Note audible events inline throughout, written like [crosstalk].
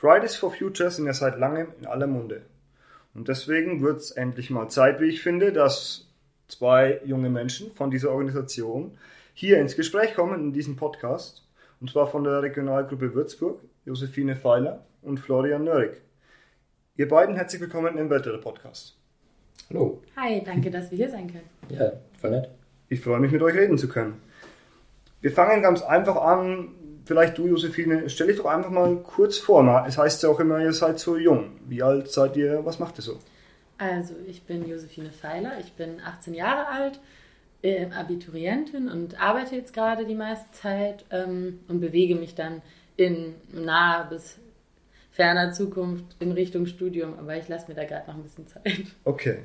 Fridays for Future sind ja seit langem in aller Munde. Und deswegen wird es endlich mal Zeit, wie ich finde, dass zwei junge Menschen von dieser Organisation hier ins Gespräch kommen in diesem Podcast. Und zwar von der Regionalgruppe Würzburg, Josephine Feiler und Florian Nörig. Ihr beiden herzlich willkommen im Weltretter Podcast. Hallo. Hi, danke, dass wir hier sein können. Ja, voll nett. Ich freue mich, mit euch reden zu können. Wir fangen ganz einfach an, vielleicht du, Josephine, stell dich doch einfach mal kurz vor. Es heißt ja auch immer, ihr seid so jung. Wie alt seid ihr? Was macht ihr so? Also, ich bin Josephine Feiler, ich bin 18 Jahre alt, äh, Abiturientin und arbeite jetzt gerade die meiste Zeit ähm, und bewege mich dann in naher bis ferner Zukunft in Richtung Studium, aber ich lasse mir da gerade noch ein bisschen Zeit. Okay.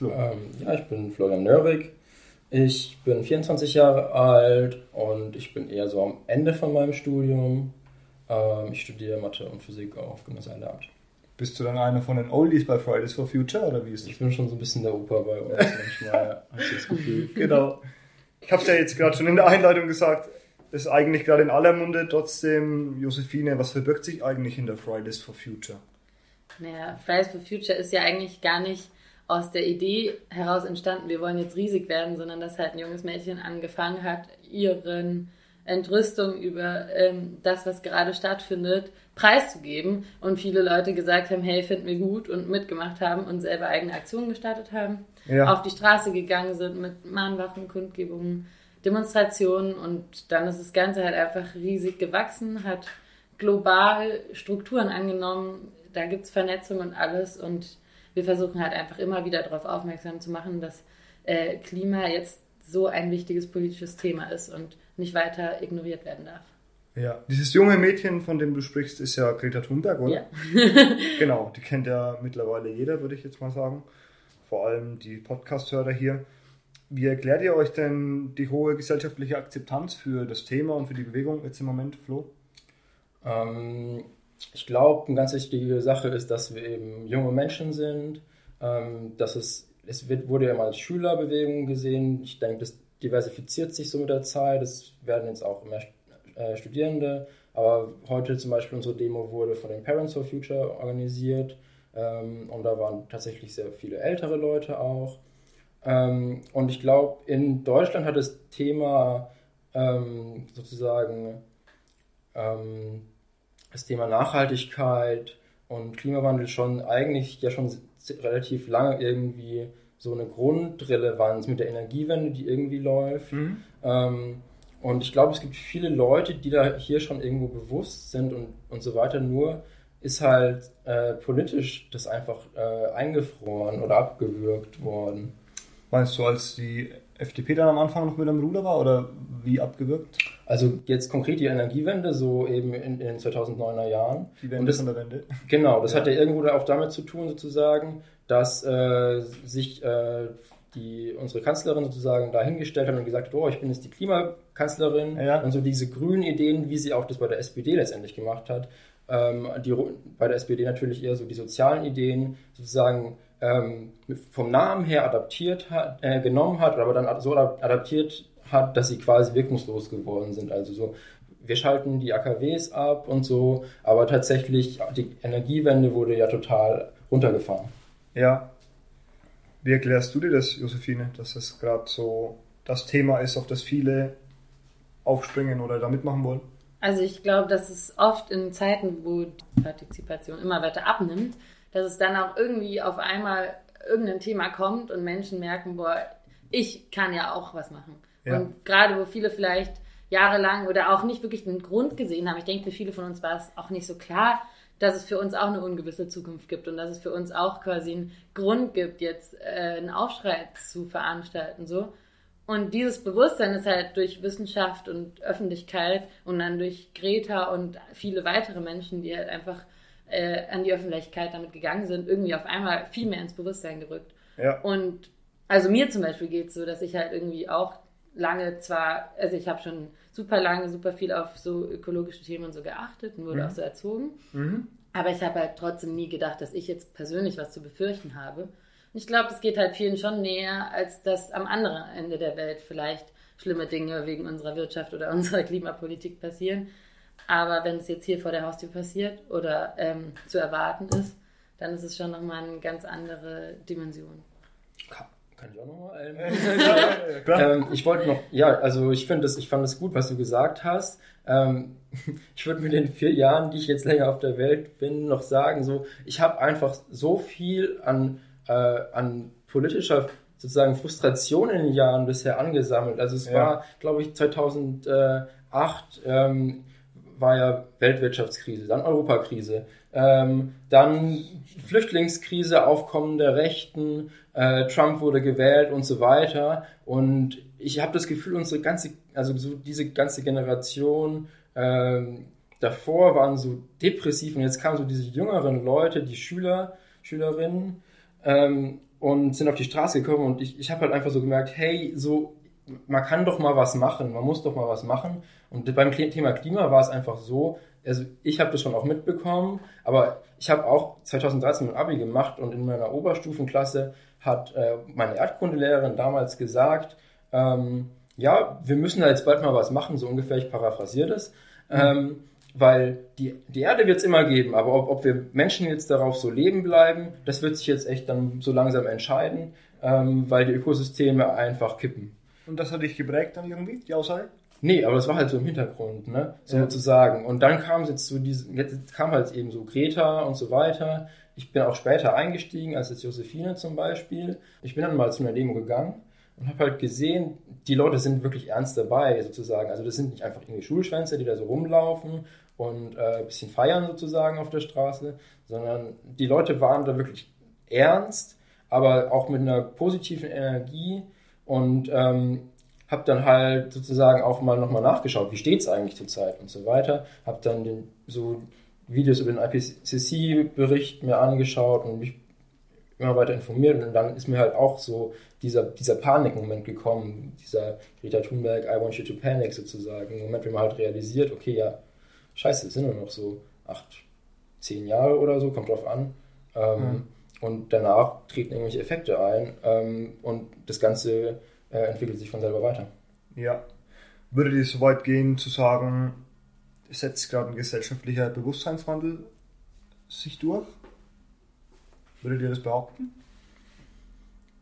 Ähm, ja, ich bin Florian Nörwig, ich bin 24 Jahre alt und ich bin eher so am Ende von meinem Studium. Ähm, ich studiere Mathe und Physik auf Gymnasialamt. Bist du dann einer von den Oldies bei Fridays for Future oder wie ist das? Ich bin schon so ein bisschen der Opa bei uns [laughs] manchmal, habe ich das Gefühl. [laughs] Genau. Ich habe es ja jetzt gerade schon in der Einleitung gesagt, das ist eigentlich gerade in aller Munde. Trotzdem, Josephine, was verbirgt sich eigentlich hinter Fridays for Future? Naja, Fridays for Future ist ja eigentlich gar nicht aus der Idee heraus entstanden, wir wollen jetzt riesig werden, sondern dass halt ein junges Mädchen angefangen hat, ihren Entrüstung über ähm, das, was gerade stattfindet, preiszugeben und viele Leute gesagt haben, hey, finden wir gut und mitgemacht haben und selber eigene Aktionen gestartet haben, ja. auf die Straße gegangen sind mit Mahnwachen, Kundgebungen, Demonstrationen und dann ist das Ganze halt einfach riesig gewachsen, hat global Strukturen angenommen, da gibt's Vernetzung und alles und wir versuchen halt einfach immer wieder darauf aufmerksam zu machen, dass äh, Klima jetzt so ein wichtiges politisches Thema ist und nicht weiter ignoriert werden darf. Ja, dieses junge Mädchen, von dem du sprichst, ist ja Greta Thunberg, oder? Ja. [laughs] genau, die kennt ja mittlerweile jeder, würde ich jetzt mal sagen. Vor allem die Podcast-Hörer hier. Wie erklärt ihr euch denn die hohe gesellschaftliche Akzeptanz für das Thema und für die Bewegung jetzt im Moment, Flo? Ähm, ich glaube, eine ganz wichtige Sache ist, dass wir eben junge Menschen sind, ähm, dass es, es wird, wurde ja mal als Schülerbewegung gesehen. Ich denke, das diversifiziert sich so mit der Zeit. Es werden jetzt auch mehr äh, Studierende. Aber heute zum Beispiel unsere Demo wurde von den Parents for Future organisiert. Ähm, und da waren tatsächlich sehr viele ältere Leute auch. Ähm, und ich glaube, in Deutschland hat das Thema ähm, sozusagen ähm, das Thema Nachhaltigkeit und Klimawandel schon eigentlich ja schon relativ lange irgendwie so eine Grundrelevanz mit der Energiewende, die irgendwie läuft. Mhm. Ähm, und ich glaube, es gibt viele Leute, die da hier schon irgendwo bewusst sind und, und so weiter. Nur ist halt äh, politisch das einfach äh, eingefroren oder abgewürgt worden. Meinst du, als die FDP dann am Anfang noch mit am Ruder war oder wie abgewirkt? Also jetzt konkret die Energiewende, so eben in, den 2009er Jahren. Die Wende das, von der Wende. [laughs] Genau, das ja. hat ja irgendwo auch damit zu tun sozusagen, dass äh, sich äh, die, unsere Kanzlerin sozusagen dahingestellt hat und gesagt hat, oh, ich bin jetzt die Klimakanzlerin ja. und so diese grünen Ideen, wie sie auch das bei der SPD letztendlich gemacht hat, ähm, die, bei der SPD natürlich eher so die sozialen Ideen sozusagen ähm, vom Namen her adaptiert hat, äh, genommen hat, aber dann so adaptiert hat, dass sie quasi wirkungslos geworden sind. Also so, wir schalten die AKWs ab und so, aber tatsächlich die Energiewende wurde ja total runtergefahren. Ja. Wie erklärst du dir das, Josephine, dass das gerade so das Thema ist, auf das viele aufspringen oder da mitmachen wollen? Also ich glaube, dass es oft in Zeiten, wo die Partizipation immer weiter abnimmt, dass es dann auch irgendwie auf einmal irgendein Thema kommt und Menschen merken, boah, ich kann ja auch was machen. Ja. Und gerade wo viele vielleicht jahrelang oder auch nicht wirklich einen Grund gesehen haben, ich denke, für viele von uns war es auch nicht so klar, dass es für uns auch eine ungewisse Zukunft gibt und dass es für uns auch quasi einen Grund gibt, jetzt äh, einen Aufschrei zu veranstalten. so. Und dieses Bewusstsein ist halt durch Wissenschaft und Öffentlichkeit und dann durch Greta und viele weitere Menschen, die halt einfach äh, an die Öffentlichkeit damit gegangen sind, irgendwie auf einmal viel mehr ins Bewusstsein gerückt. Ja. Und also mir zum Beispiel geht es so, dass ich halt irgendwie auch lange zwar, also ich habe schon super lange, super viel auf so ökologische Themen und so geachtet und wurde Mhm. auch so erzogen. Mhm. Aber ich habe halt trotzdem nie gedacht, dass ich jetzt persönlich was zu befürchten habe. Und ich glaube, das geht halt vielen schon näher, als dass am anderen Ende der Welt vielleicht schlimme Dinge wegen unserer Wirtschaft oder [laughs] unserer Klimapolitik passieren. Aber wenn es jetzt hier vor der Haustür passiert oder ähm, zu erwarten ist, dann ist es schon nochmal eine ganz andere Dimension. Kann, kann ich auch nochmal? Ähm, [laughs] ähm, ich wollte noch, ja, also ich finde das, ich fand es gut, was du gesagt hast. Ähm, [laughs] ich würde mit den vier Jahren, die ich jetzt länger auf der Welt bin, noch sagen, so, ich habe einfach so viel an, äh, an politischer sozusagen Frustration in den Jahren bisher angesammelt. Also es Ja. war, glaube ich, 2008 ähm, war ja Weltwirtschaftskrise, dann Europakrise, ähm, dann Flüchtlingskrise, Aufkommen der Rechten, äh, Trump wurde gewählt und so weiter. Und ich habe das Gefühl, unsere ganze, also so diese ganze Generation ähm, davor waren so depressiv und jetzt kamen so diese jüngeren Leute, die Schüler, Schülerinnen ähm, und sind auf die Straße gekommen und ich, ich habe halt einfach so gemerkt, hey, so man kann doch mal was machen, man muss doch mal was machen. Und beim Thema Klima war es einfach so, also ich habe das schon auch mitbekommen, aber ich habe auch 2013 mein Abi gemacht und in meiner Oberstufenklasse hat äh, meine Erdkundelehrerin damals gesagt, ähm, ja, wir müssen da jetzt bald mal was machen, so ungefähr, ich paraphrasiere das, ähm, weil die, die Erde wird es immer geben, aber ob, ob wir Menschen jetzt darauf so leben bleiben, das wird sich jetzt echt dann so langsam entscheiden, ähm, weil die Ökosysteme einfach kippen. Und das hat dich geprägt dann irgendwie, die Aussage? Nee, aber das war halt so im Hintergrund, ne? Ja. Sozusagen. Und dann kam es jetzt so diese, jetzt kam halt eben so Greta und so weiter. Ich bin auch später eingestiegen, als jetzt Josephine zum Beispiel. Ich bin dann mal zu einer Demo gegangen und habe halt gesehen, die Leute sind wirklich ernst dabei, sozusagen. Also das sind nicht einfach irgendwie Schulschwänze, die da so rumlaufen und äh, ein bisschen feiern sozusagen auf der Straße, sondern die Leute waren da wirklich ernst, aber auch mit einer positiven Energie und ähm, habe dann halt sozusagen auch mal nochmal nachgeschaut, wie steht's eigentlich zurzeit und so weiter. Habe dann den, so Videos über den IPCC-Bericht mir angeschaut und mich immer weiter informiert und dann ist mir halt auch so dieser, dieser Panikmoment gekommen, dieser Greta Thunberg, I want you to panic sozusagen, ein Moment, wo man halt realisiert, okay, ja, scheiße, es sind nur noch so acht, zehn Jahre oder so, kommt drauf an. Ähm, Mhm. Und danach treten irgendwelche Effekte ein ähm, und das Ganze äh, entwickelt sich von selber weiter. Ja. Würde dir so weit gehen zu sagen, es setzt gerade ein gesellschaftlicher Bewusstseinswandel sich durch? Würde dir das behaupten?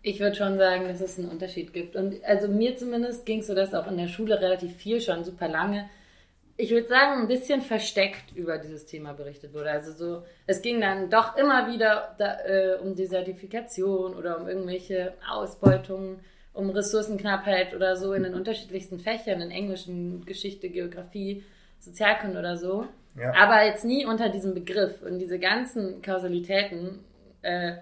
Ich würde schon sagen, dass es einen Unterschied gibt. Und also mir zumindest ging es so, dass auch in der Schule relativ viel schon super lange, ich würde sagen, ein bisschen versteckt über dieses Thema berichtet wurde. Also so, es ging dann doch immer wieder da, äh, um Desertifikation oder um irgendwelche Ausbeutungen, um Ressourcenknappheit oder so in den unterschiedlichsten Fächern, in Englischen, Geschichte, Geografie, Sozialkunde oder so. Ja. Aber jetzt nie unter diesem Begriff. Und diese ganzen Kausalitäten äh,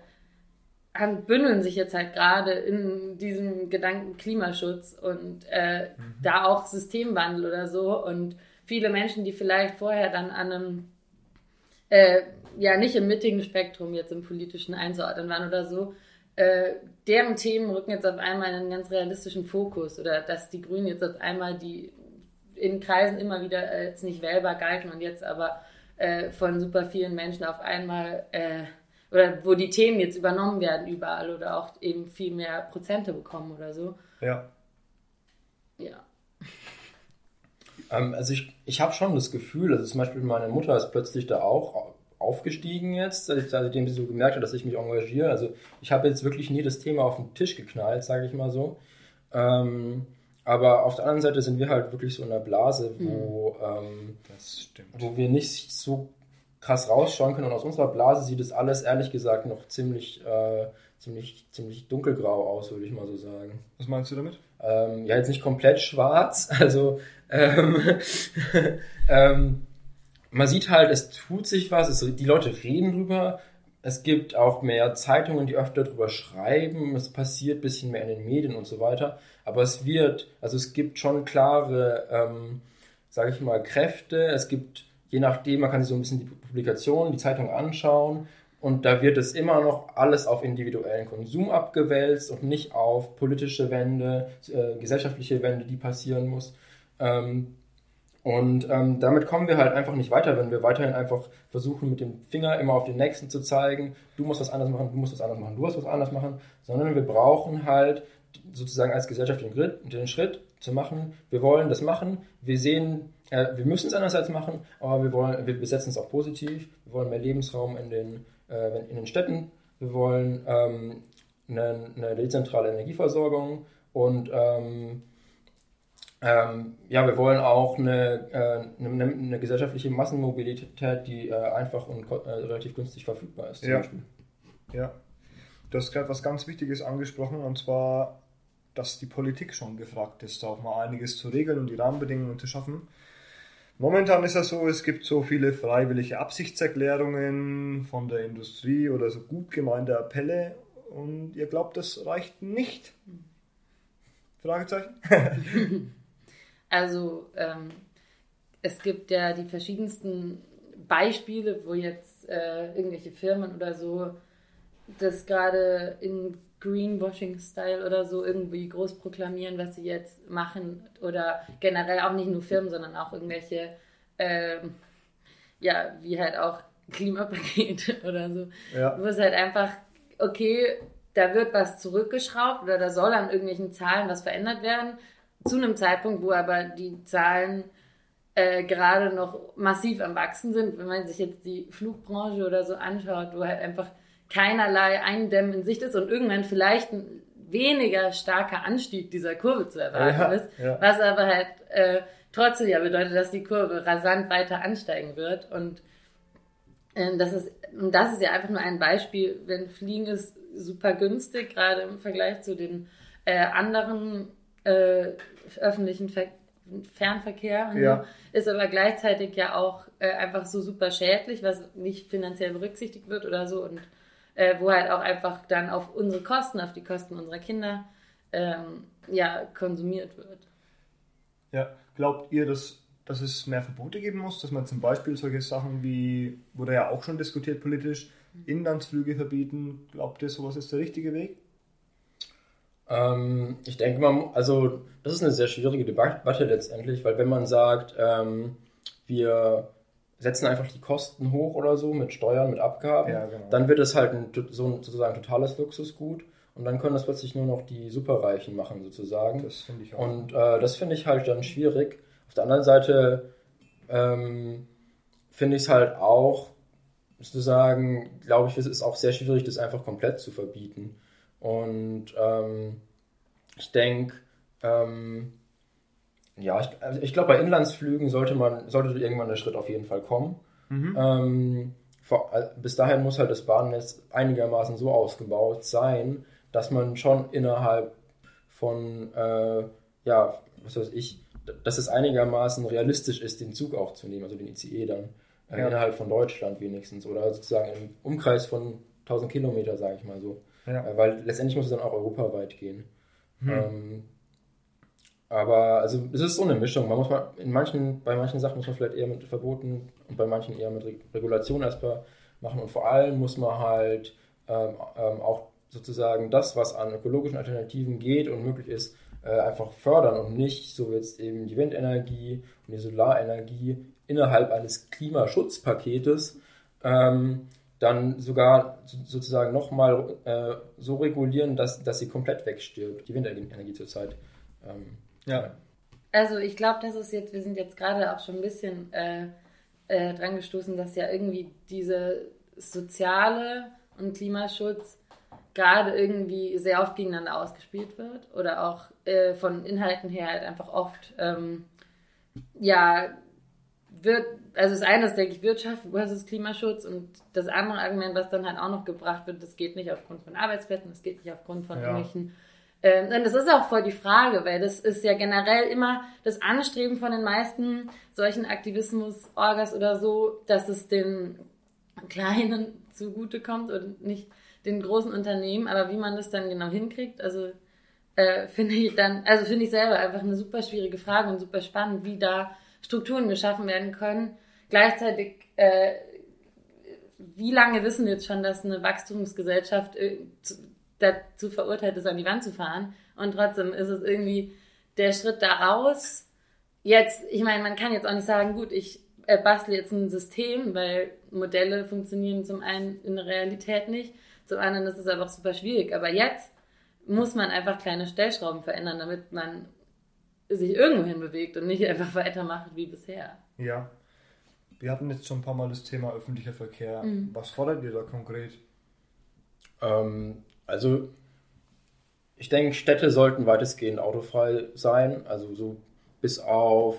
bündeln sich jetzt halt gerade in diesem Gedanken Klimaschutz und äh, da auch Systemwandel oder so. Und viele Menschen, die vielleicht vorher dann an einem, äh, ja, nicht im mittigen Spektrum jetzt im politischen einzuordnen waren oder so, äh, deren Themen rücken jetzt auf einmal in einen ganz realistischen Fokus oder dass die Grünen jetzt auf einmal die in Kreisen immer wieder jetzt nicht wählbar galten und jetzt aber äh, von super vielen Menschen auf einmal äh, oder wo die Themen jetzt übernommen werden überall oder auch eben viel mehr Prozente bekommen oder so. Ja. Ja. Ähm, also ich, ich habe schon das Gefühl, also zum Beispiel meine Mutter ist plötzlich da auch aufgestiegen jetzt, seitdem sie so gemerkt hat, dass ich mich engagiere. Also ich habe jetzt wirklich nie das Thema auf den Tisch geknallt, sage ich mal so. Ähm, aber auf der anderen Seite sind wir halt wirklich so in einer Blase, wo, ähm, Das stimmt. wo wir nicht so krass rausschauen können. Und aus unserer Blase sieht es alles ehrlich gesagt noch ziemlich, äh, ziemlich, ziemlich dunkelgrau aus, würde ich mal so sagen. Was meinst du damit? Ähm, ja, jetzt nicht komplett schwarz. [laughs] Also ähm, [laughs] ähm, man sieht halt, es tut sich was, es, die Leute reden drüber. Es gibt auch mehr Zeitungen, die öfter drüber schreiben. Es passiert ein bisschen mehr in den Medien und so weiter. Aber es wird, also es gibt schon klare, ähm, sage ich mal, Kräfte. Es gibt je nachdem, man kann sich so ein bisschen die Publikation, die Zeitung anschauen und da wird es immer noch alles auf individuellen Konsum abgewälzt und nicht auf politische Wende, äh, gesellschaftliche Wende, die passieren muss. Ähm, und ähm, damit kommen wir halt einfach nicht weiter, wenn wir weiterhin einfach versuchen, mit dem Finger immer auf den Nächsten zu zeigen, du musst was anders machen, du musst was anders machen, du musst was anders machen, sondern wir brauchen halt sozusagen als Gesellschaft den, Grid, den Schritt zu machen, wir wollen das machen, wir sehen, äh, wir müssen es einerseits machen, aber wir wollen, wir besetzen es auch positiv, wir wollen mehr Lebensraum in den, äh, in den Städten, wir wollen ähm, eine, eine dezentrale Energieversorgung. Und ähm, ähm, ja, wir wollen auch eine, äh, eine, eine, gesellschaftliche Massenmobilität, die äh, einfach und äh, relativ günstig verfügbar ist. ja. Beispiel. Ja. Du hast gerade was ganz Wichtiges angesprochen, und zwar, dass die Politik schon gefragt ist, da auch mal einiges zu regeln und die Rahmenbedingungen zu schaffen. Momentan ist es so, es gibt so viele freiwillige Absichtserklärungen von der Industrie oder so gut gemeinte Appelle und ihr glaubt, das reicht nicht? Fragezeichen? [laughs] Also ähm, es gibt ja die verschiedensten Beispiele, wo jetzt äh, irgendwelche Firmen oder so das gerade in Greenwashing-Style oder so irgendwie groß proklamieren, was sie jetzt machen. Oder generell auch nicht nur Firmen, sondern auch irgendwelche, ähm, ja, wie halt auch Klimapakete [laughs] oder so. Ja. Wo es halt einfach, okay, da wird was zurückgeschraubt oder da soll an irgendwelchen Zahlen was verändert werden, zu einem Zeitpunkt, wo aber die Zahlen äh, gerade noch massiv am Wachsen sind. Wenn man sich jetzt die Flugbranche oder so anschaut, wo halt einfach keinerlei Eindämmen in Sicht ist und irgendwann vielleicht ein weniger starker Anstieg dieser Kurve zu erwarten ja, ist, ja. was aber halt äh, trotzdem ja bedeutet, dass die Kurve rasant weiter ansteigen wird und äh, das ist und das ist ja einfach nur ein Beispiel, wenn Fliegen ist super günstig, gerade im Vergleich zu den äh, anderen äh, öffentlichen Ver Fernverkehr ja. so, ist aber gleichzeitig ja auch äh, einfach so super schädlich, was nicht finanziell berücksichtigt wird oder so und äh, wo halt auch einfach dann auf unsere Kosten, auf die Kosten unserer Kinder ähm, ja, konsumiert wird. Ja, glaubt ihr, dass, dass es mehr Verbote geben muss, dass man zum Beispiel solche Sachen wie, wurde ja auch schon diskutiert politisch, Inlandsflüge verbieten, glaubt ihr, sowas ist der richtige Weg? Ähm, ich denke mal, also das ist eine sehr schwierige Debatte letztendlich, weil wenn man sagt, ähm, wir setzen einfach die Kosten hoch oder so mit Steuern, mit Abgaben, ja, genau. dann wird es halt ein, so ein, sozusagen totales Luxusgut und dann können das plötzlich nur noch die Superreichen machen sozusagen. Das finde ich auch. Und äh, das finde ich halt dann schwierig. Auf der anderen Seite ähm, finde ich es halt auch sozusagen, glaube ich, es ist auch sehr schwierig, das einfach komplett zu verbieten. Und ähm, ich denke, ähm, ja, ich, also ich glaube, bei Inlandsflügen sollte man, sollte irgendwann der Schritt auf jeden Fall kommen. Mhm. Ähm, vor, bis dahin muss halt das Bahnnetz einigermaßen so ausgebaut sein, dass man schon innerhalb von, äh, ja, was weiß ich, dass es einigermaßen realistisch ist, den Zug auch zu nehmen, also den ICE dann, äh, ja. innerhalb von Deutschland wenigstens oder sozusagen im Umkreis von 1000 Kilometer, sage ich mal so. Ja. Äh, weil letztendlich muss es dann auch europaweit gehen. Hm. Ähm, aber also es ist so eine Mischung. Man muss mal in manchen, bei manchen Sachen muss man vielleicht eher mit Verboten und bei manchen eher mit Regulation erstmal machen. Und vor allem muss man halt ähm, ähm, auch sozusagen das, was an ökologischen Alternativen geht und möglich ist, äh, einfach fördern und nicht so jetzt eben die Windenergie und die Solarenergie innerhalb eines Klimaschutzpaketes ähm, dann sogar sozusagen nochmal äh, so regulieren, dass, dass sie komplett wegstirbt, die Windenergie zurzeit. Ähm, ja. Also ich glaube, das ist jetzt, wir sind jetzt gerade auch schon ein bisschen äh, äh, dran gestoßen, dass ja irgendwie diese soziale und Klimaschutz gerade irgendwie sehr oft gegeneinander ausgespielt wird oder auch äh, von Inhalten her halt einfach oft ähm, ja wird, also das eine ist, denke ich, Wirtschaft versus Klimaschutz und das andere Argument, was dann halt auch noch gebracht wird, das geht nicht aufgrund von Arbeitsplätzen, das geht nicht aufgrund von ja. irgendwelchen ähm, das ist auch voll die Frage, weil das ist ja generell immer das Anstreben von den meisten solchen Aktivismus-Orgas oder so, dass es den Kleinen [laughs] zugutekommt und nicht den großen Unternehmen. Aber wie man das dann genau hinkriegt, also äh, finde ich dann, also finde ich selber einfach eine super schwierige Frage und super spannend, wie da Strukturen geschaffen werden können. Gleichzeitig, äh, wie lange wissen wir jetzt schon, dass eine Wachstumsgesellschaft äh, dazu verurteilt ist, an die Wand zu fahren? Und trotzdem ist es irgendwie der Schritt daraus. Jetzt, ich meine, man kann jetzt auch nicht sagen, gut, ich äh, bastle jetzt ein System, weil Modelle funktionieren zum einen in der Realität nicht, zum anderen ist es einfach super schwierig. Aber jetzt muss man einfach kleine Stellschrauben verändern, damit man sich irgendwohin bewegt und nicht einfach [laughs] weitermacht wie bisher. Ja. Wir hatten jetzt schon ein paar Mal das Thema öffentlicher Verkehr. Mhm. Was fordert ihr da konkret? Ähm, also, ich denke, Städte sollten weitestgehend autofrei sein. Also, so bis auf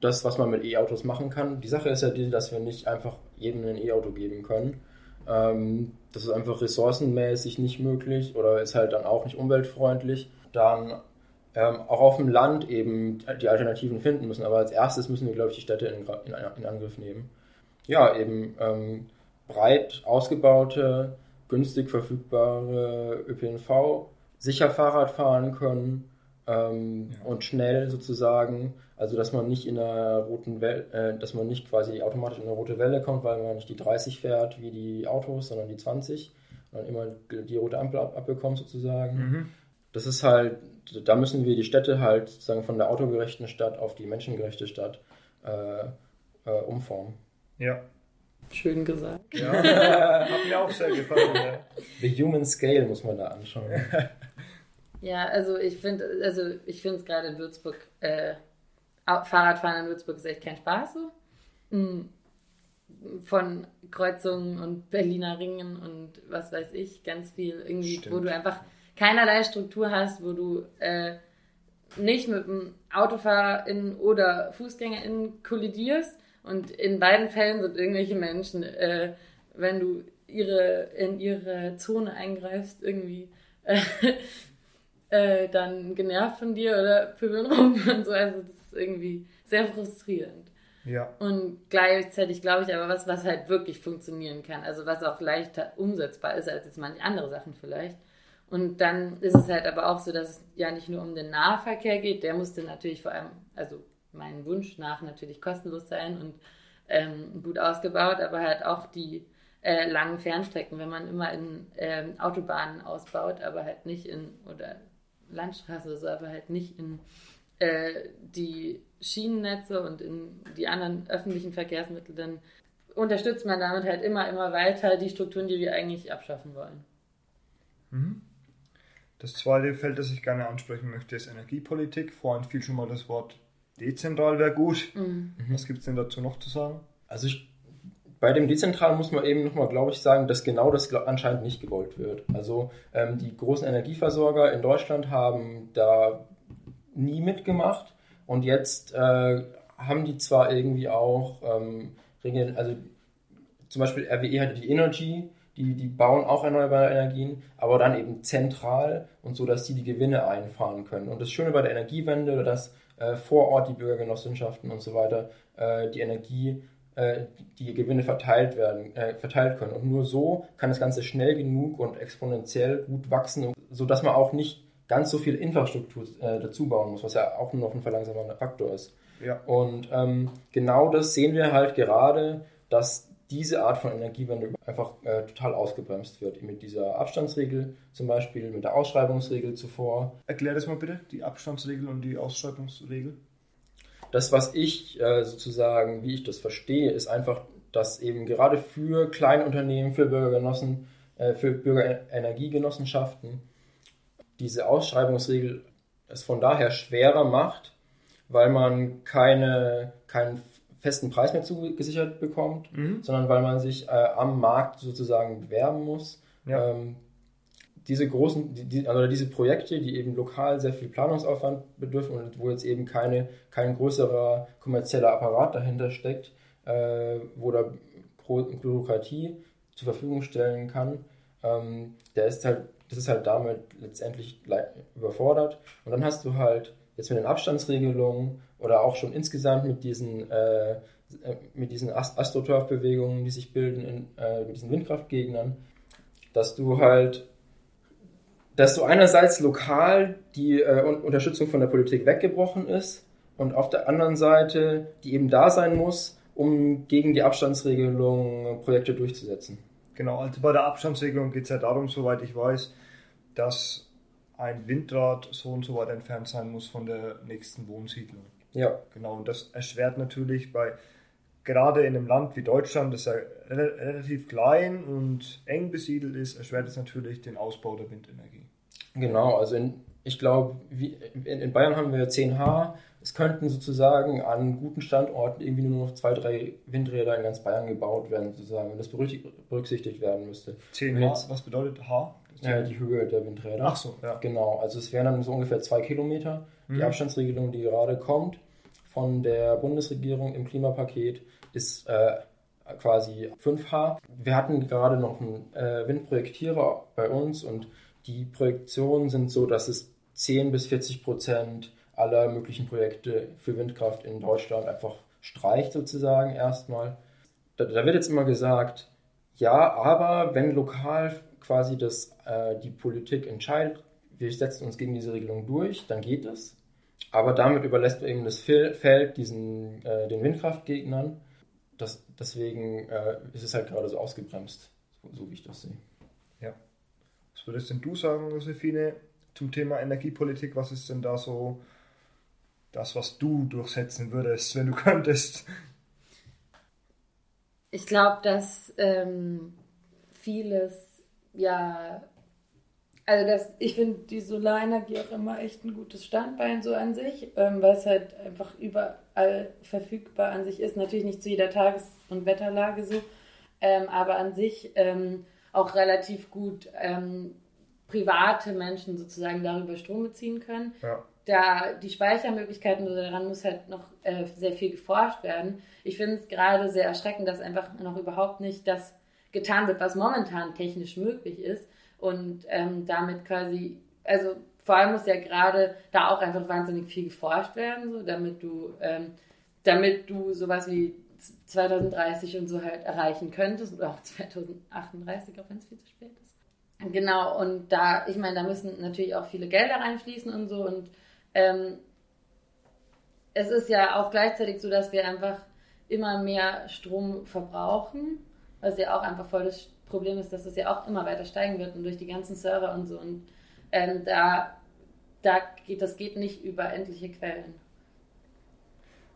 das, was man mit E-Autos machen kann. Die Sache ist ja die, dass wir nicht einfach jedem ein E-Auto geben können. Ähm, das ist einfach ressourcenmäßig nicht möglich oder ist halt dann auch nicht umweltfreundlich. Dann ähm, auch auf dem Land eben die Alternativen finden müssen. Aber als erstes müssen wir, glaube ich, die Städte in, in, in Angriff nehmen. Ja, eben ähm, breit ausgebaute, günstig verfügbare ÖPNV, sicher Fahrrad fahren können ähm, ja. und schnell sozusagen. Also dass man nicht in einer roten Welle, äh, dass man nicht quasi automatisch in eine rote Welle kommt, weil man nicht die 30 fährt wie die Autos, sondern die 20 und dann immer die rote Ampel ab, abbekommt sozusagen. Mhm. Das ist halt, da müssen wir die Städte halt sozusagen von der autogerechten Stadt auf die menschengerechte Stadt äh, äh, umformen. Ja. Schön gesagt. Ja, [laughs] hat mir auch sehr gefallen. Ja. The Human Scale muss man da anschauen. [laughs] Ja, also ich finde, also ich finde es gerade in Würzburg, äh, Fahrradfahren in Würzburg ist echt kein Spaß so. Hm. Von Kreuzungen und Berliner Ringen und was weiß ich, ganz viel irgendwie, Stimmt. wo du einfach keinerlei Struktur hast, wo du äh, nicht mit einem AutofahrerInnen oder FußgängerInnen kollidierst. Und in beiden Fällen sind irgendwelche Menschen, äh, wenn du ihre, in ihre Zone eingreifst, irgendwie äh, [laughs] äh, dann genervt von dir oder pöbeln rum [laughs] und so. Also das ist irgendwie sehr frustrierend. Ja. Und gleichzeitig glaube ich aber was, was halt wirklich funktionieren kann. Also was auch leichter umsetzbar ist als jetzt manche andere Sachen vielleicht. Und dann ist es halt aber auch so, dass es ja nicht nur um den Nahverkehr geht, der musste natürlich vor allem, also mein Wunsch nach natürlich kostenlos sein und ähm, gut ausgebaut, aber halt auch die äh, langen Fernstrecken, wenn man immer in ähm, Autobahnen ausbaut, aber halt nicht in, oder Landstraße oder so, aber halt nicht in äh, die Schienennetze und in die anderen öffentlichen Verkehrsmittel, dann unterstützt man damit halt immer, immer weiter die Strukturen, die wir eigentlich abschaffen wollen. Mhm. Das zweite Feld, das ich gerne ansprechen möchte, ist Energiepolitik. Vorhin fiel schon mal das Wort dezentral wäre gut. Mhm. Was gibt es denn dazu noch zu sagen? Also ich, bei dem dezentral muss man eben nochmal, glaube ich, sagen, dass genau das anscheinend nicht gewollt wird. Also ähm, die großen Energieversorger in Deutschland haben da nie mitgemacht und jetzt äh, haben die zwar irgendwie auch ähm, Regeln, also zum Beispiel RWE hatte die Energy, die, die bauen auch erneuerbare Energien, aber dann eben zentral und so, dass sie die Gewinne einfahren können. Und das Schöne bei der Energiewende, dass äh, vor Ort die Bürgergenossenschaften und so weiter äh, die Energie, äh, die Gewinne verteilt werden, äh, verteilt können. Und nur so kann das Ganze schnell genug und exponentiell gut wachsen, sodass man auch nicht ganz so viel Infrastruktur äh, dazu bauen muss, was ja auch nur noch ein verlangsamender Faktor ist. Ja. Und ähm, genau das sehen wir halt gerade, dass diese Art von Energiewende einfach äh, total ausgebremst wird. Mit dieser Abstandsregel zum Beispiel, mit der Ausschreibungsregel zuvor. Erklär das mal bitte, die Abstandsregel und die Ausschreibungsregel. Das, was ich äh, sozusagen, wie ich das verstehe, ist einfach, dass eben gerade für Kleinunternehmen, für Bürgergenossen, äh, für Bürgerenergiegenossenschaften diese Ausschreibungsregel es von daher schwerer macht, weil man keine, keinen festen Preis mehr zugesichert bekommt, mhm. sondern weil man sich äh, am Markt sozusagen bewerben muss. Ja. Ähm, diese großen, die, die, also diese Projekte, die eben lokal sehr viel Planungsaufwand bedürfen und wo jetzt eben keine, kein größerer kommerzieller Apparat dahinter steckt, äh, wo da Bürokratie zur Verfügung stellen kann, ähm, der ist halt, das ist halt damit letztendlich überfordert. Und dann hast du halt jetzt mit den Abstandsregelungen oder auch schon insgesamt mit diesen, äh, mit diesen Astroturf-Bewegungen, die sich bilden, in, äh, mit diesen Windkraftgegnern, dass du halt, dass du einerseits lokal die äh, Unterstützung von der Politik weggebrochen ist und auf der anderen Seite die eben da sein muss, um gegen die Abstandsregelung Projekte durchzusetzen. Genau, also bei der Abstandsregelung geht es ja darum, soweit ich weiß, dass ein Windrad so und so weit entfernt sein muss von der nächsten Wohnsiedlung. Ja. Genau, und das erschwert natürlich bei, gerade in einem Land wie Deutschland, das ja rel- relativ klein und eng besiedelt ist, erschwert es natürlich den Ausbau der Windenergie. Genau, also in, ich glaube, in, in Bayern haben wir 10H. Es könnten sozusagen an guten Standorten irgendwie nur noch zwei, drei Windräder in ganz Bayern gebaut werden, sozusagen, wenn das berücksichtigt, werden müsste. 10 Wenn H, jetzt- was bedeutet H? Ja, die Höhe der Windräder. Ach so, ja. Genau, also es wären dann so ungefähr zwei Kilometer. Die Mhm. Abstandsregelung, die gerade kommt von der Bundesregierung im Klimapaket, ist äh, quasi 5H. Wir hatten gerade noch einen äh, Windprojektierer bei uns und die Projektionen sind so, dass es 10 bis 40 Prozent aller möglichen Projekte für Windkraft in Deutschland einfach streicht sozusagen erstmal. Da, da wird jetzt immer gesagt, ja, aber wenn lokal quasi das, äh, die Politik entscheidet, wir setzen uns gegen diese Regelung durch, dann geht es. Aber damit überlässt man eben das Fel- Feld diesen, äh, den Windkraftgegnern. Das, deswegen äh, ist es halt gerade so ausgebremst, so, so wie ich das sehe. Was würdest denn du sagen, Josephine, zum Thema Energiepolitik? Was ist denn da so das, was du durchsetzen würdest, wenn du [laughs] könntest? Ich glaube, dass ähm, vieles, ja, also das, ich finde die Solarenergie auch immer echt ein gutes Standbein so an sich, ähm, weil es halt einfach überall verfügbar an sich ist. Natürlich nicht zu jeder Tages- und Wetterlage so, ähm, aber an sich ähm, auch relativ gut ähm, private Menschen sozusagen darüber Strom beziehen können Ja. da die Speichermöglichkeiten, daran muss halt noch äh, sehr viel geforscht werden. Ich finde es gerade sehr erschreckend, dass einfach noch überhaupt nicht das getan wird, was momentan technisch möglich ist. Und ähm, damit quasi, also vor allem muss ja gerade da auch einfach wahnsinnig viel geforscht werden, so damit du, ähm, damit du sowas wie 2030 und so halt erreichen könntest oder auch 2038, auch wenn es viel zu spät ist. Genau, und da, ich meine, da müssen natürlich auch viele Gelder reinfließen und so. Und ähm, es ist ja auch gleichzeitig so, dass wir einfach immer mehr Strom verbrauchen, was ja auch einfach voll das Problem ist, dass das ja auch immer weiter steigen wird und durch die ganzen Server und so. Und ähm, da, da geht, das geht nicht über endliche Quellen.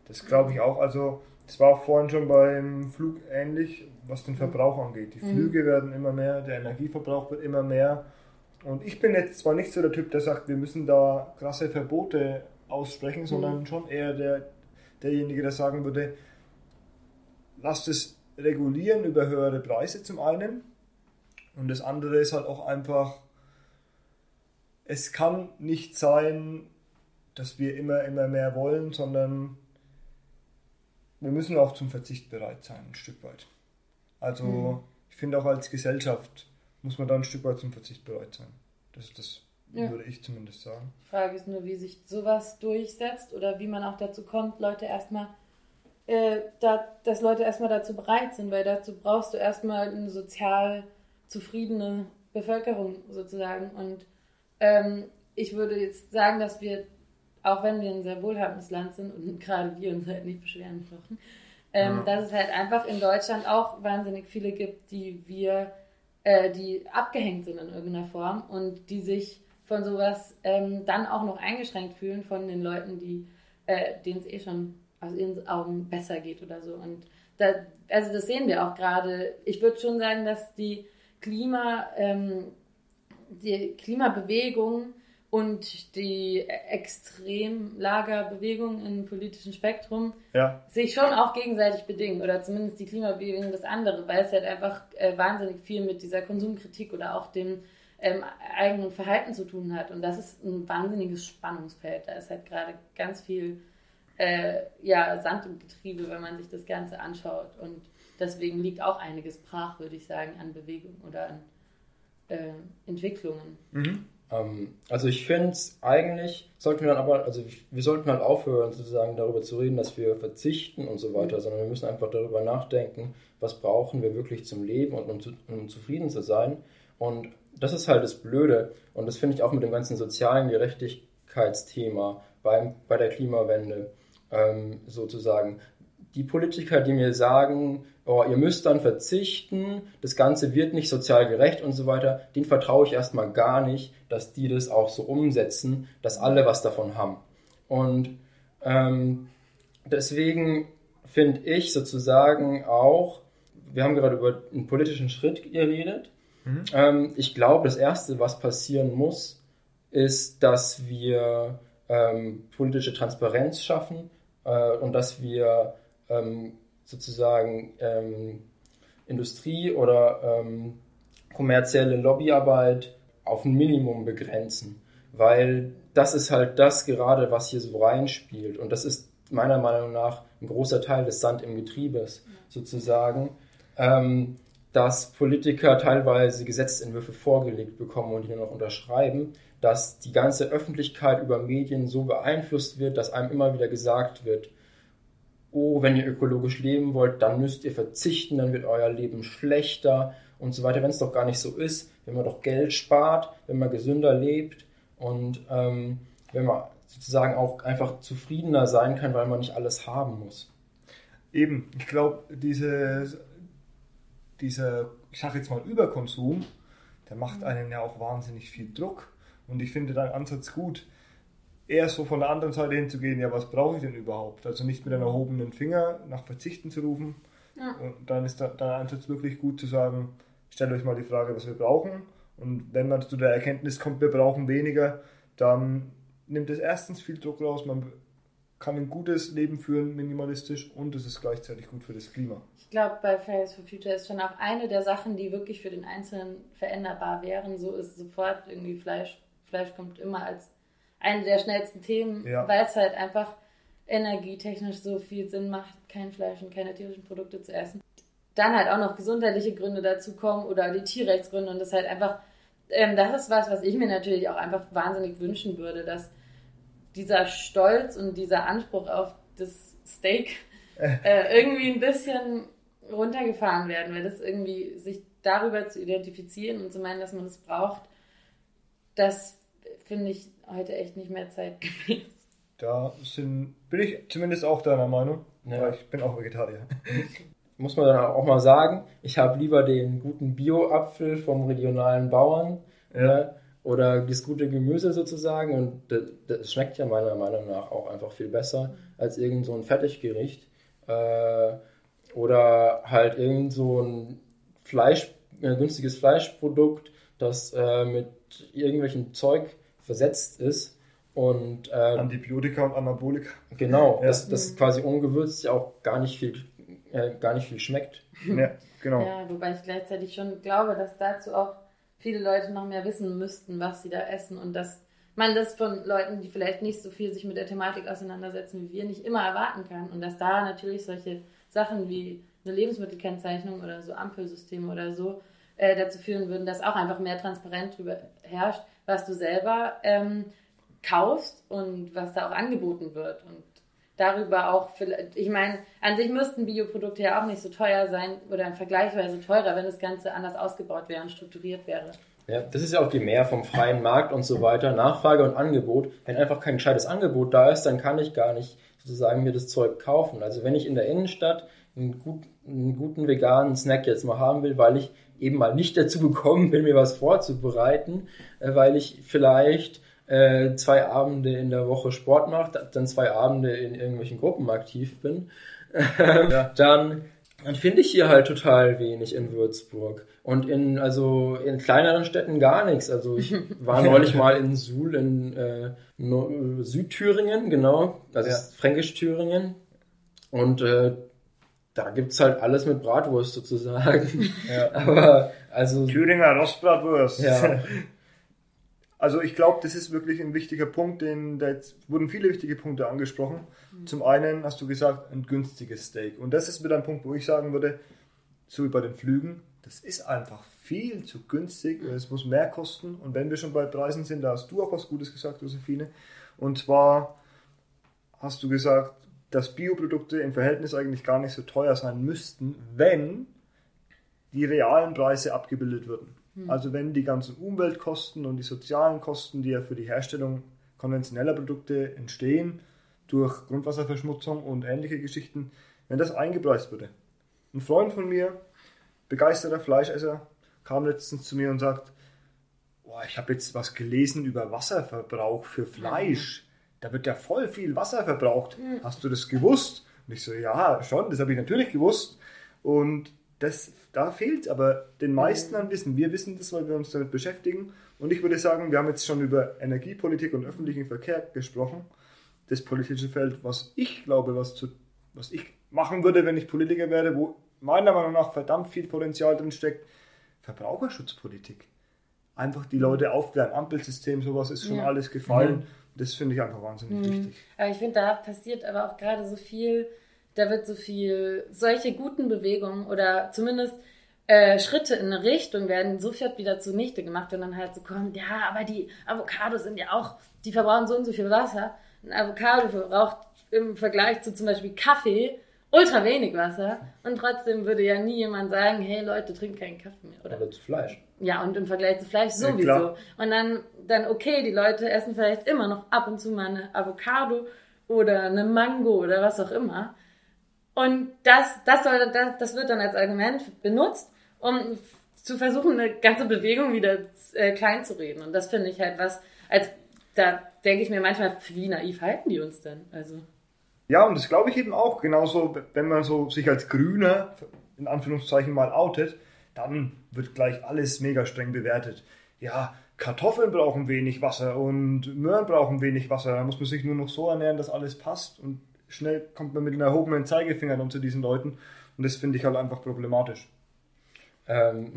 Das glaube ich auch. Also, das war auch vorhin schon beim Flug ähnlich, was den Verbrauch angeht. Die Mhm. Flüge werden immer mehr, der Energieverbrauch wird immer mehr. Und ich bin jetzt zwar nicht so der Typ, der sagt, wir müssen da krasse Verbote aussprechen, sondern schon eher der, derjenige, der sagen würde, lasst es regulieren über höhere Preise zum einen. Und das andere ist halt auch einfach, es kann nicht sein, dass wir immer, immer mehr wollen, sondern wir müssen auch zum Verzicht bereit sein, ein Stück weit. Also Mhm. ich finde auch als Gesellschaft muss man da ein Stück weit zum Verzicht bereit sein. Das, das Ja. würde ich zumindest sagen. Die Frage ist nur, wie sich sowas durchsetzt oder wie man auch dazu kommt, Leute erstmal, äh, da, dass Leute erstmal dazu bereit sind, weil dazu brauchst du erstmal eine sozial zufriedene Bevölkerung sozusagen. Und ähm, ich würde jetzt sagen, dass wir, auch wenn wir ein sehr wohlhabendes Land sind und [laughs] gerade wir uns halt nicht beschweren brauchen, ähm, Ja. dass es halt einfach in Deutschland auch wahnsinnig viele gibt, die wir, äh, die abgehängt sind in irgendeiner Form und die sich von sowas ähm, dann auch noch eingeschränkt fühlen von den Leuten, die äh, denen es eh schon aus ihren Augen besser geht oder so. Und da, also das sehen wir auch gerade. Ich würde schon sagen, dass die Klima, ähm, die Klimabewegung und die Extremlagerbewegung im politischen Spektrum Ja, sich schon auch gegenseitig bedingen oder zumindest die Klimabewegung das andere, weil es halt einfach äh, wahnsinnig viel mit dieser Konsumkritik oder auch dem ähm, eigenen Verhalten zu tun hat. Und das ist ein wahnsinniges Spannungsfeld. Da ist halt gerade ganz viel äh, ja, Sand im Getriebe, wenn man sich das Ganze anschaut. Und deswegen liegt auch einiges brach, würde ich sagen, an Bewegung oder an äh, Entwicklungen. mhm. Ähm, also ich finde es eigentlich, sollten wir dann aber, also wir sollten halt aufhören, sozusagen darüber zu reden, dass wir verzichten und so weiter, sondern wir müssen einfach darüber nachdenken, was brauchen wir wirklich zum Leben und um, zu, um zufrieden zu sein. Und das ist halt das Blöde. Und das finde ich auch mit dem ganzen sozialen Gerechtigkeitsthema beim, bei der Klimawende ähm, sozusagen. die Politiker, die mir sagen, oh, ihr müsst dann verzichten, das Ganze wird nicht sozial gerecht und so weiter, denen vertraue ich erstmal gar nicht, dass die das auch so umsetzen, dass alle was davon haben. Und ähm, deswegen finde ich sozusagen auch, wir haben gerade über einen politischen Schritt geredet. Mhm. Ähm, ich glaube, das Erste, was passieren muss, ist, dass wir ähm, politische Transparenz schaffen äh, und dass wir ähm, sozusagen ähm, Industrie oder ähm, kommerzielle Lobbyarbeit auf ein Minimum begrenzen, weil das ist halt das gerade, was hier so reinspielt. Und das ist meiner Meinung nach ein großer Teil des Sand im Getriebes sozusagen, ähm, dass Politiker teilweise Gesetzentwürfe vorgelegt bekommen und die nur noch unterschreiben, dass die ganze Öffentlichkeit über Medien so beeinflusst wird, dass einem immer wieder gesagt wird, oh, wenn ihr ökologisch leben wollt, dann müsst ihr verzichten, dann wird euer Leben schlechter und so weiter, wenn es doch gar nicht so ist, wenn man doch Geld spart, wenn man gesünder lebt und ähm, wenn man sozusagen auch einfach zufriedener sein kann, weil man nicht alles haben muss. Eben, ich glaube, diese, dieser, ich sage jetzt mal Überkonsum, der macht einem ja auch wahnsinnig viel Druck. Und ich finde deinen Ansatz gut eher so von der anderen Seite hinzugehen, ja, was brauche ich denn überhaupt? Also nicht mit einem erhobenen Finger nach Verzichten zu rufen. Ja. Und dann ist dein Ansatz wirklich gut zu sagen, stellt euch mal die Frage, was wir brauchen. Und wenn man zu der Erkenntnis kommt, wir brauchen weniger, dann nimmt es erstens viel Druck raus, man kann ein gutes Leben führen, minimalistisch, und es ist gleichzeitig gut für das Klima. Ich glaube, bei Fridays for Future ist schon auch eine der Sachen, die wirklich für den Einzelnen veränderbar wären. So ist sofort irgendwie Fleisch. Fleisch kommt immer als eine der schnellsten Themen, ja. weil es halt einfach energietechnisch so viel Sinn macht, kein Fleisch und keine tierischen Produkte zu essen. Dann halt auch noch gesundheitliche Gründe dazu kommen oder die Tierrechtsgründe und das halt einfach, ähm, das ist was, was ich mir natürlich auch einfach wahnsinnig wünschen würde, dass dieser Stolz und dieser Anspruch auf das Steak [laughs] äh, irgendwie ein bisschen runtergefahren werden, weil das irgendwie sich darüber zu identifizieren und zu meinen, dass man es das braucht, das finde ich heute echt nicht mehr zeitgemäß. Da sind, bin ich zumindest auch deiner Meinung, ja. weil ich bin auch Vegetarier. [laughs] Muss man dann auch mal sagen, ich habe lieber den guten Bio-Apfel vom regionalen Bauern ja. ne, oder das gute Gemüse sozusagen und das, das, schmeckt ja meiner Meinung nach auch einfach viel besser als irgend so ein Fertiggericht äh, oder halt irgend so ein Fleisch, äh, günstiges Fleischprodukt, das äh, mit irgendwelchen Zeug versetzt ist. Und, äh, Antibiotika und Anabolika. Genau, ja. das, das quasi ungewürzt ja auch gar nicht viel, äh, gar nicht viel schmeckt. [laughs] Ja, genau. Ja, wobei ich gleichzeitig schon glaube, dass dazu auch viele Leute noch mehr wissen müssten, was sie da essen und dass man das von Leuten, die vielleicht nicht so viel sich mit der Thematik auseinandersetzen wie wir, nicht immer erwarten kann. Und dass da natürlich solche Sachen wie eine Lebensmittelkennzeichnung oder so Ampelsysteme oder so äh, dazu führen würden, dass auch einfach mehr Transparenz darüber herrscht, was du selber ähm, kaufst und was da auch angeboten wird. Und darüber auch, ich meine, an sich müssten Bioprodukte ja auch nicht so teuer sein oder vergleichsweise teurer, wenn das Ganze anders ausgebaut wäre und strukturiert wäre. Ja, das ist ja auch die Mehr vom freien Markt und so weiter, Nachfrage und Angebot. Wenn einfach kein gescheites Angebot da ist, dann kann ich gar nicht sozusagen mir das Zeug kaufen. Also wenn ich in der Innenstadt einen, gut, einen guten veganen Snack jetzt mal haben will, weil ich eben mal nicht dazu gekommen bin, mir was vorzubereiten, äh, weil ich vielleicht äh, zwei Abende in der Woche Sport mache, dann zwei Abende in irgendwelchen Gruppen aktiv bin, ja. dann, dann finde ich hier halt total wenig in Würzburg. Und in, also in kleineren Städten gar nichts. Also ich [laughs] war neulich mal in Suhl in äh, Südthüringen, genau, also ja. Fränkisch-Thüringen. Und äh, da gibt es halt alles mit Bratwurst sozusagen. [laughs] Ja. [laughs] Aber also. Thüringer Rostbratwurst. Ja. [laughs] Also ich glaube, das ist wirklich ein wichtiger Punkt, den da jetzt wurden viele wichtige Punkte angesprochen. Mhm. Zum einen hast du gesagt, ein günstiges Steak. Und das ist wieder ein Punkt, wo ich sagen würde, so wie bei den Flügen, das ist einfach viel zu günstig. Es muss mehr kosten. Und wenn wir schon bei Preisen sind, da hast du auch was Gutes gesagt, Josephine. Und zwar hast du gesagt, dass Bioprodukte im Verhältnis eigentlich gar nicht so teuer sein müssten, wenn die realen Preise abgebildet würden. Hm. Also wenn die ganzen Umweltkosten und die sozialen Kosten, die ja für die Herstellung konventioneller Produkte entstehen, durch Grundwasserverschmutzung und ähnliche Geschichten, wenn das eingepreist würde. Ein Freund von mir, begeisterter Fleischesser, kam letztens zu mir und sagt, ich habe jetzt was gelesen über Wasserverbrauch für Fleisch. Da wird ja voll viel Wasser verbraucht. Hast du das gewusst? Und ich so, ja, schon, das habe ich natürlich gewusst. Und das, da fehlt aber den meisten an Wissen. Wir wissen das, weil wir uns damit beschäftigen. Und ich würde sagen, wir haben jetzt schon über Energiepolitik und öffentlichen Verkehr gesprochen. Das politische Feld, was ich glaube, was, zu, was ich machen würde, wenn ich Politiker wäre, wo meiner Meinung nach verdammt viel Potenzial drin steckt, Verbraucherschutzpolitik. Einfach die Leute aufklären, Ampelsystem, sowas ist schon Ja. alles gefallen. Das finde ich einfach wahnsinnig wichtig. Aber ich finde, da passiert aber auch gerade so viel, da wird so viel, solche guten Bewegungen oder zumindest äh, Schritte in eine Richtung werden sofort wieder zunichte gemacht und dann halt so kommt, ja, aber die Avocados sind ja auch, die verbrauchen so und so viel Wasser. Ein Avocado verbraucht im Vergleich zu zum Beispiel Kaffee ultra wenig Wasser und trotzdem würde ja nie jemand sagen, hey Leute, trinkt keinen Kaffee mehr, oder? Oder zu Fleisch. Ja, und im Vergleich zu Fleisch Ja, sowieso. klar. und dann, dann, okay, die Leute essen vielleicht immer noch ab und zu mal eine Avocado oder eine Mango oder was auch immer. Und das, das, soll, das, das wird dann als Argument benutzt, um zu versuchen, eine ganze Bewegung wieder äh, klein zu reden. Und das finde ich halt was, als da denke ich mir manchmal, wie naiv halten die uns denn? Also. Ja, und das glaube ich eben auch. Genauso, wenn man so sich als Grüner in Anführungszeichen mal outet, dann wird gleich alles mega streng bewertet. Ja, Kartoffeln brauchen wenig Wasser und Möhren brauchen wenig Wasser. Da muss man sich nur noch so ernähren, dass alles passt und schnell kommt man mit einem erhobenen Zeigefinger dann zu diesen Leuten. Und das finde ich halt einfach problematisch. Ähm,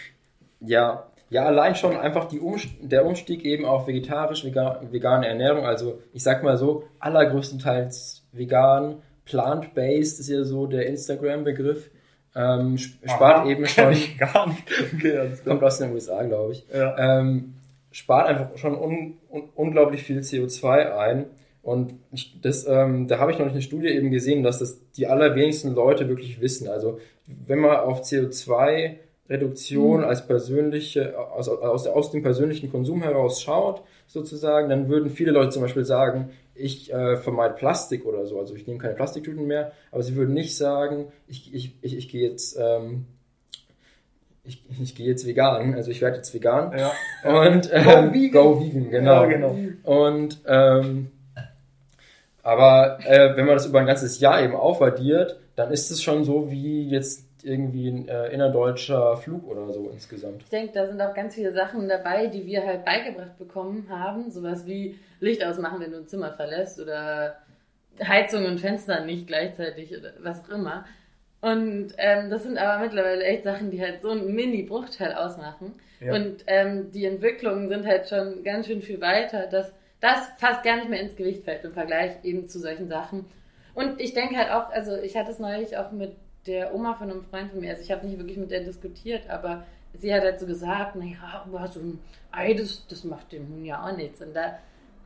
[laughs] ja, ja, allein schon einfach die Umst der Umstieg eben auf vegetarisch, vega vegane Ernährung. Also ich sag mal so, allergrößtenteils vegan, plant-based ist ja so der Instagram-Begriff. Ähm, sp- spart Aha, eben [laughs] schon, ich gar nicht. Okay, [laughs] kommt aus den USA, glaube ich. Ja. Ähm, spart einfach schon un un unglaublich viel CO2 ein. Und das, ähm, da habe ich noch nicht eine Studie eben gesehen, dass das die allerwenigsten Leute wirklich wissen. Also wenn man auf CO2-Reduktion als persönliche, aus, aus, aus dem persönlichen Konsum heraus schaut, sozusagen, dann würden viele Leute zum Beispiel sagen, ich äh, vermeide Plastik oder so, also ich nehme keine Plastiktüten mehr, aber sie würden nicht sagen, ich, ich, ich, ich gehe jetzt, ähm, ich, ich gehe jetzt vegan, also ich werde jetzt vegan. Ja. [laughs] Und ähm, Go vegan. Go vegan, genau. Ja, genau. Und ähm, aber äh, wenn man das über ein ganzes Jahr eben aufaddiert, dann ist es schon so wie jetzt irgendwie ein äh, innerdeutscher Flug oder so insgesamt. Ich denke, da sind auch ganz viele Sachen dabei, die wir halt beigebracht bekommen haben. Sowas wie Licht ausmachen, wenn du ein Zimmer verlässt oder Heizung und Fenster nicht gleichzeitig oder was auch immer. Und ähm, das sind aber mittlerweile echt Sachen, die halt so einen Mini-Bruchteil ausmachen. Ja. Und ähm, die Entwicklungen sind halt schon ganz schön viel weiter, dass das fast gar nicht mehr ins Gewicht fällt im Vergleich eben zu solchen Sachen. Und ich denke halt auch, also ich hatte es neulich auch mit der Oma von einem Freund von mir, also ich habe nicht wirklich mit der diskutiert, aber sie hat halt so gesagt, naja, aber so ein Ei, das, das macht dem Huhn ja auch nichts. Und da,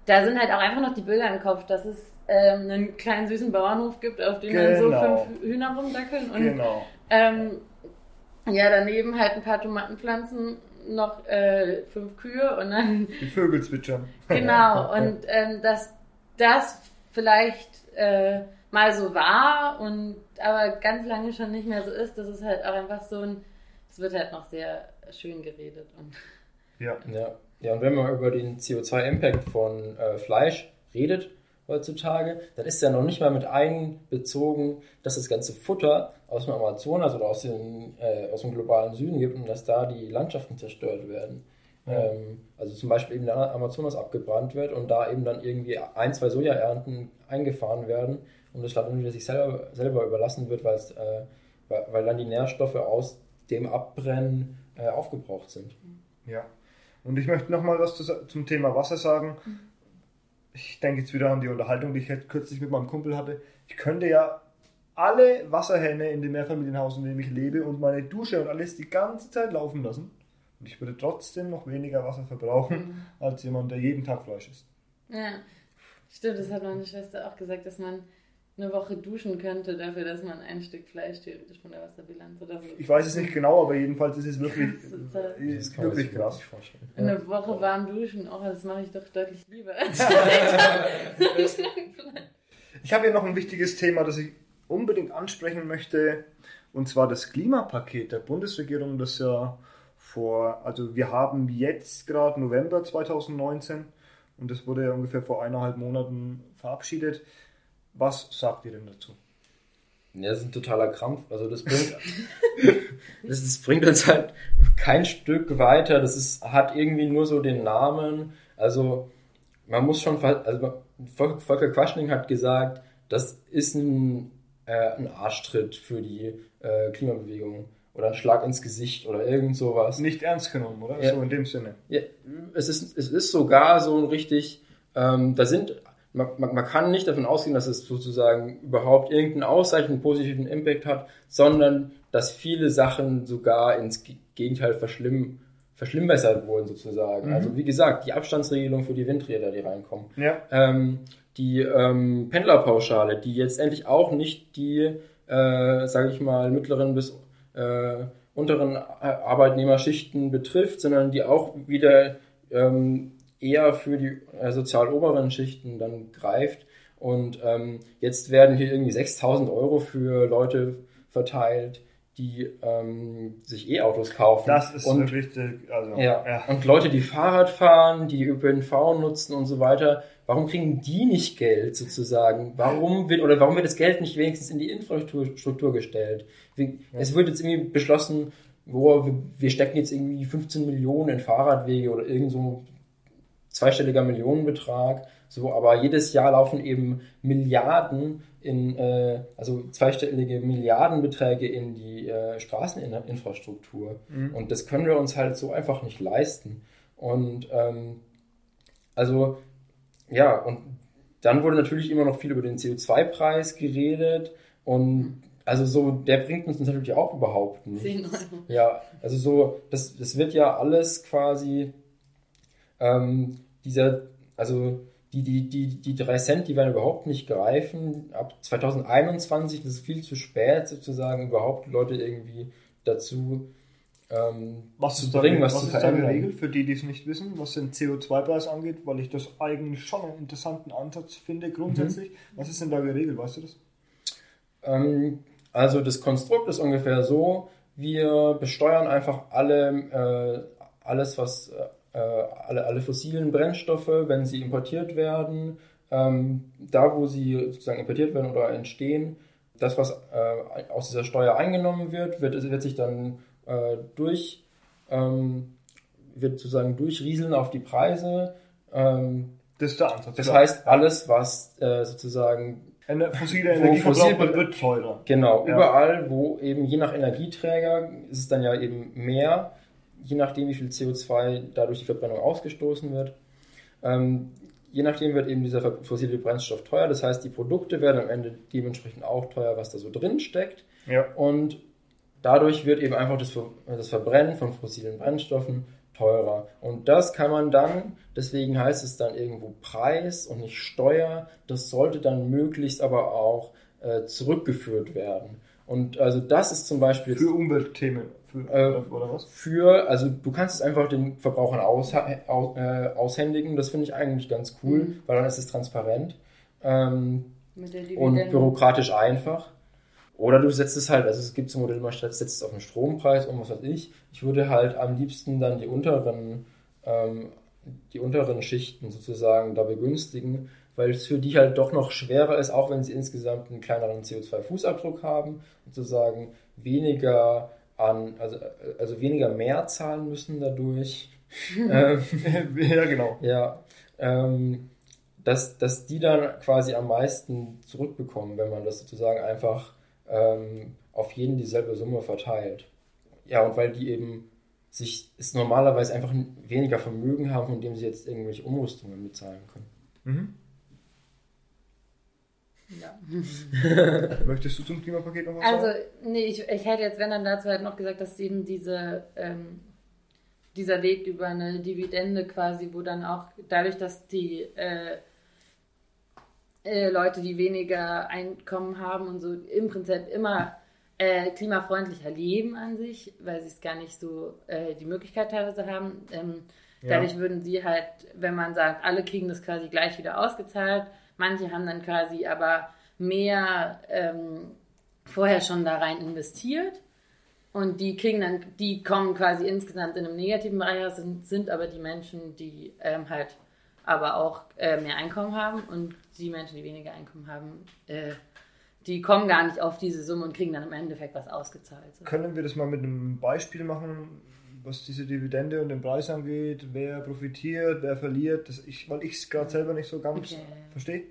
da sind halt auch einfach noch die Bilder im Kopf, dass es ähm, einen kleinen süßen Bauernhof gibt, auf dem dann so Genau. fünf Hühner rumdackeln und Genau. ähm, ja, daneben halt ein paar Tomatenpflanzen, noch äh, fünf Kühe und dann Die Vögel zwitschern. [laughs] [laughs] Genau, und ähm, dass das vielleicht äh, mal so war und aber ganz lange schon nicht mehr so ist, das ist halt auch einfach so ein, es wird halt noch sehr schön geredet und Ja. Ja. ja, und wenn man über den CO2-Impact von äh, Fleisch redet heutzutage, dann ist ja noch nicht mal mit einbezogen, dass das ganze Futter aus dem Amazonas oder aus, den, äh, aus dem globalen Süden gibt und dass da die Landschaften zerstört werden. Ähm, also zum Beispiel eben der Amazonas abgebrannt wird und da eben dann irgendwie ein, zwei Sojaernten eingefahren werden und das Land dann wieder sich selber, selber überlassen wird, weil, es, äh, weil, weil dann die Nährstoffe aus dem Abbrennen äh, aufgebraucht sind. Ja. Und ich möchte nochmal was zu, zum Thema Wasser sagen. Ich denke jetzt wieder an die Unterhaltung, die ich jetzt kürzlich mit meinem Kumpel hatte. Ich könnte ja alle Wasserhähne in dem Mehrfamilienhaus, in dem ich lebe, und meine Dusche und alles die ganze Zeit laufen lassen. Und ich würde trotzdem noch weniger Wasser verbrauchen, als jemand, der jeden Tag Fleisch isst. ja, stimmt, das hat meine Schwester auch gesagt, dass man eine Woche duschen könnte dafür, dass man ein Stück Fleisch theoretisch von der Wasserbilanz oder so. Ich weiß es nicht genau, aber jedenfalls ist es wirklich, Das wirklich krass. Eine Woche warm duschen, oh, das mache ich doch deutlich lieber [laughs] [laughs] Ich habe hier noch ein wichtiges Thema, das ich unbedingt ansprechen möchte, und zwar das Klimapaket der Bundesregierung, das ja vor, also wir haben jetzt gerade November 2019 und das wurde ja ungefähr vor eineinhalb Monaten verabschiedet. Was sagt ihr denn dazu? Ja, das ist ein totaler Krampf. Also das bringt, [laughs] das, das, bringt uns halt kein Stück weiter. Das ist, hat irgendwie nur so den Namen. Also man muss schon, also Volker Quaschning hat gesagt, das ist ein, äh, ein Arschtritt für die äh, Klimabewegung oder ein Schlag ins Gesicht oder irgend sowas. Nicht ernst genommen, oder? Ja. So in dem Sinne. Ja, es ist, es ist sogar so ein richtig, ähm, da sind, man, man, man kann nicht davon ausgehen, dass es sozusagen überhaupt irgendeinen ausreichend positiven Impact hat, sondern dass viele Sachen sogar ins Gegenteil verschlimmen, verschlimmbessert wurden sozusagen. Mhm. Also wie gesagt, die Abstandsregelung für die Windräder, die reinkommen. Ja. Ähm, die ähm, Pendlerpauschale, die jetzt endlich auch nicht die, äh, sage ich mal, mittleren bis äh, unteren Arbeitnehmerschichten betrifft, sondern die auch wieder ähm, eher für die äh, sozial oberen Schichten dann greift. Und ähm, jetzt werden hier irgendwie 6000 Euro für Leute verteilt, die ähm, sich E-Autos kaufen. Das ist und, richtig. Also, ja. ja. Und Leute, die Fahrrad fahren, die ÖPNV nutzen und so weiter, warum kriegen die nicht Geld sozusagen? Warum wird oder warum wird das Geld nicht wenigstens in die Infrastruktur gestellt? Ja. Es wird jetzt irgendwie beschlossen, wo wir, wir stecken jetzt irgendwie 15 Millionen in Fahrradwege oder irgend so zweistelliger Millionenbetrag. So, aber jedes Jahr laufen eben Milliarden in, äh, also zweistellige Milliardenbeträge in die äh, Straßeninfrastruktur. Mhm. Und das können wir uns halt so einfach nicht leisten. Und ähm, also ja, und dann wurde natürlich immer noch viel über den CO2-Preis geredet und also so, der bringt uns natürlich auch überhaupt nicht. 10 Euro. Ja, also so, das, das wird ja alles quasi ähm, dieser, also die, die, die, die 3 Cent, die werden überhaupt nicht greifen. Ab 2021, das ist viel zu spät sozusagen, überhaupt Leute irgendwie dazu ähm, was zu bringen, was, was zu verändern. Was ist eine Regel für die, die es nicht wissen, was den CO2-Preis angeht, weil ich das eigentlich schon einen interessanten Ansatz finde grundsätzlich. Mhm. Was ist denn da geregelt, weißt du das? Ähm, also das Konstrukt ist ungefähr so, wir besteuern einfach alle, äh, alles, was äh, alle, alle fossilen Brennstoffe, wenn sie importiert werden, ähm, da wo sie sozusagen importiert werden oder entstehen, das, was äh, aus dieser Steuer eingenommen wird, wird, wird sich dann äh, durch, ähm, wird sozusagen durchrieseln auf die Preise. Ähm, das ist der Ansatz. Das klar. heißt, alles, was äh, sozusagen eine fossile Energie fossil wird teurer. Genau, ja. überall, wo eben je nach Energieträger ist es dann ja eben mehr, je nachdem, wie viel CO2 dadurch die Verbrennung ausgestoßen wird. Ähm, je nachdem wird eben dieser fossile Brennstoff teuer. Das heißt, die Produkte werden am Ende dementsprechend auch teuer, was da so drin steckt. Ja. Und dadurch wird eben einfach das, das Verbrennen von fossilen Brennstoffen teurer. Und das kann man dann, deswegen heißt es dann irgendwo Preis und nicht Steuer, das sollte dann möglichst aber auch äh, zurückgeführt werden. Und also das ist zum Beispiel. Für Umweltthemen. Für, äh, oder was? Für, also du kannst es einfach den Verbrauchern aus, aus, äh, aushändigen. Das finde ich eigentlich ganz cool, mhm. weil dann ist es transparent ähm, und bürokratisch einfach. Oder du setzt es halt, also es gibt so Modelle, man setzt es auf den Strompreis und was weiß ich. Ich würde halt am liebsten dann die unteren, ähm, die unteren Schichten sozusagen da begünstigen, weil es für die halt doch noch schwerer ist, auch wenn sie insgesamt einen kleineren CO2-Fußabdruck haben, sozusagen weniger an, also, also weniger mehr zahlen müssen dadurch. [laughs] ähm, [laughs] ja, genau. Ja. Ähm, dass, dass die dann quasi am meisten zurückbekommen, wenn man das sozusagen einfach ähm, auf jeden dieselbe Summe verteilt. Ja, und weil die eben sich es normalerweise einfach weniger Vermögen haben, von dem sie jetzt irgendwelche Umrüstungen bezahlen können. Mhm. Ja. [laughs] Möchtest du zum Klimapaket noch was also, sagen? Also, nee, ich, ich hätte jetzt, wenn dann dazu halt noch gesagt, dass eben diese, ähm, dieser Weg über eine Dividende quasi, wo dann auch dadurch, dass die äh, äh, Leute, die weniger Einkommen haben und so im Prinzip immer äh, klimafreundlicher leben an sich, weil sie es gar nicht so äh, die Möglichkeit teilweise haben. Ähm, ja. Dadurch würden sie halt, wenn man sagt, alle kriegen das quasi gleich wieder ausgezahlt, manche haben dann quasi aber mehr ähm, vorher schon da rein investiert. Und die kriegen dann, die kommen quasi insgesamt in einem negativen Bereich, sind, sind aber die Menschen, die ähm, halt aber auch äh, mehr Einkommen haben und die Menschen, die weniger Einkommen haben, äh, die kommen gar nicht auf diese Summe und kriegen dann im Endeffekt was ausgezahlt. So. Können wir das mal mit einem Beispiel machen, was diese Dividende und den Preis angeht? Wer profitiert, wer verliert? Das ich, weil ich es gerade selber nicht so ganz Okay. verstehe.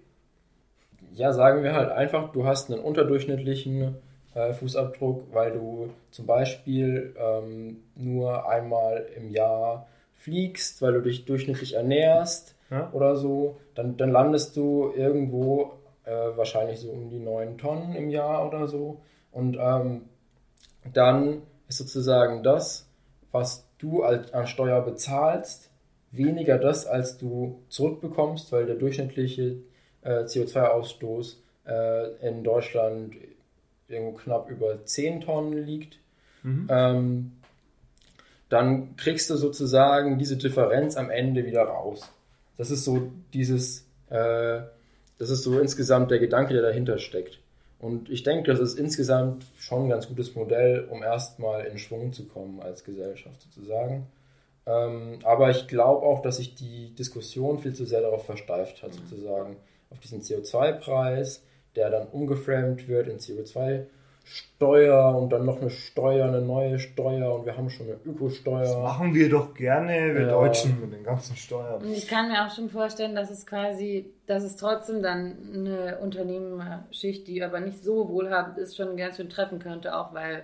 Ja, sagen wir halt einfach, du hast einen unterdurchschnittlichen äh, Fußabdruck, weil du zum Beispiel ähm, nur einmal im Jahr fliegst, weil du dich durchschnittlich ernährst Ja. oder so, dann, dann landest du irgendwo äh, wahrscheinlich so um die 9 Tonnen im Jahr oder so. Und ähm, dann ist sozusagen das, was du als, an Steuer bezahlst, weniger das, als du zurückbekommst, weil der durchschnittliche äh, CO2-Ausstoß äh, in Deutschland irgendwo knapp über 10 Tonnen liegt. Mhm. Ähm, dann kriegst du sozusagen diese Differenz am Ende wieder raus. Das ist so dieses, äh, das ist so insgesamt der Gedanke, der dahinter steckt. Und ich denke, das ist insgesamt schon ein ganz gutes Modell, um erstmal in Schwung zu kommen als Gesellschaft sozusagen. Ähm, aber ich glaube auch, dass sich die Diskussion viel zu sehr darauf versteift hat, sozusagen, auf diesen CO2-Preis, der dann umgeframed wird in CO2-Steuer und dann noch eine Steuer, eine neue Steuer und wir haben schon eine Das Ökosteuer. machen wir doch gerne, wir Ja. Deutschen, mit den ganzen Steuern. Und ich kann mir auch schon vorstellen, dass es quasi, dass es trotzdem dann eine Unternehmerschicht, die aber nicht so wohlhabend ist, schon ganz schön treffen könnte, auch weil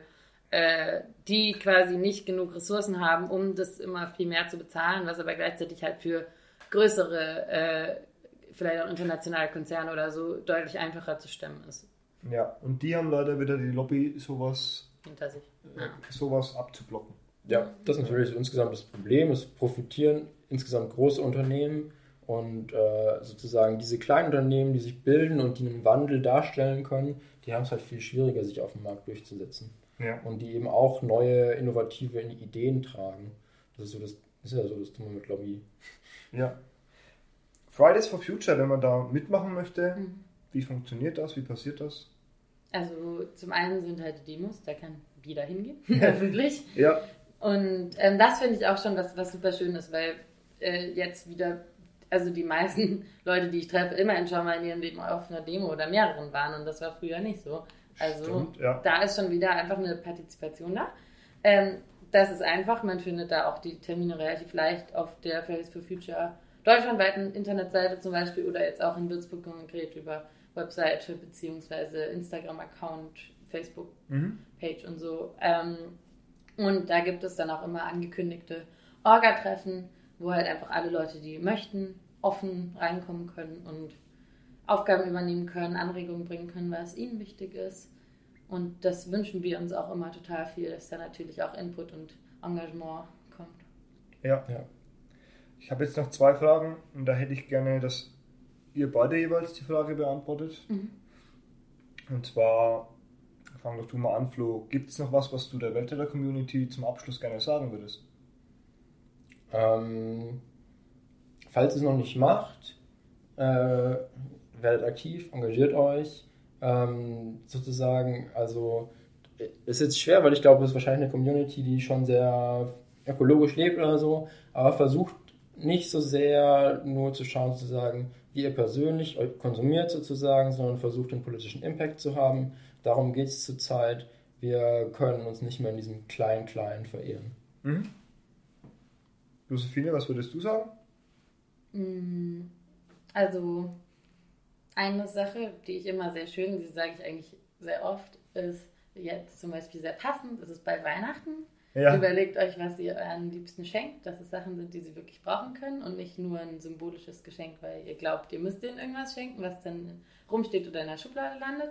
äh, die quasi nicht genug Ressourcen haben, um das immer viel mehr zu bezahlen, was aber gleichzeitig halt für größere, äh, vielleicht auch internationale Konzerne oder so deutlich einfacher zu stemmen ist Ja, und die haben leider wieder die Lobby, sowas, hinter sich. äh, Ja. sowas abzublocken. Ja, das ist natürlich so insgesamt das Problem. Es profitieren insgesamt große Unternehmen und äh, sozusagen diese kleinen Unternehmen, die sich bilden und die einen Wandel darstellen können, die haben es halt viel schwieriger, sich auf dem Markt durchzusetzen. Ja. Und die eben auch neue, innovative Ideen tragen. Das ist so das, das ist ja so das Dumme mit Lobby. ja. Fridays for Future, wenn man da mitmachen möchte, Mhm. wie funktioniert das, wie passiert das? Also zum einen sind halt die Demos, da kann jeder hingehen, [laughs] öffentlich. Ja, Und ähm, das finde ich auch schon was, was super schön ist, weil äh, jetzt wieder, also die meisten [laughs] Leute, die ich treffe, immerhin schon mal in ihrem Leben auf einer Demo oder mehreren waren und das war früher nicht so. Also Stimmt, ja. da ist schon wieder einfach eine Partizipation da. Ähm, das ist einfach, man findet da auch die Termine relativ leicht auf der Fridays for Future deutschlandweiten Internetseite zum Beispiel oder jetzt auch in Würzburg konkret über Webseite beziehungsweise Instagram-Account, Facebook Mhm. Page und so. Ähm, und da gibt es dann auch immer angekündigte Orga-Treffen, wo halt einfach alle Leute, die möchten, offen reinkommen können und Aufgaben übernehmen können, Anregungen bringen können, was ihnen wichtig ist. Und das wünschen wir uns auch immer total viel, dass da natürlich auch Input und Engagement kommt. ja. Ja. Ich habe jetzt noch zwei Fragen und da hätte ich gerne, dass ihr beide jeweils die Frage beantwortet. Mhm. Und zwar, fang doch du mal an, Flo. Gibt es noch was, was du der Weltretter-Community zum Abschluss gerne sagen würdest? Ähm, falls ihr es noch nicht macht, äh, werdet aktiv, engagiert euch. Ähm, sozusagen, also ist jetzt schwer, weil ich glaube, es ist wahrscheinlich eine Community, die schon sehr ökologisch lebt oder so, aber versucht nicht so sehr nur zu schauen, sozusagen, wie ihr persönlich konsumiert sozusagen, sondern versucht den politischen Impact zu haben. Darum geht es zurzeit. Wir können uns nicht mehr in diesem Klein-Klein verehren. Mhm. Josephine, was würdest du sagen? Mm, Also, eine Sache, die ich immer sehr schön, die sage ich eigentlich sehr oft, ist jetzt zum Beispiel sehr passend, ist es bei Weihnachten. Ja. Überlegt euch, was ihr euren Liebsten schenkt, dass es Sachen sind, die sie wirklich brauchen können und nicht nur ein symbolisches Geschenk, weil ihr glaubt, ihr müsst denen irgendwas schenken, was dann rumsteht oder in der Schublade landet.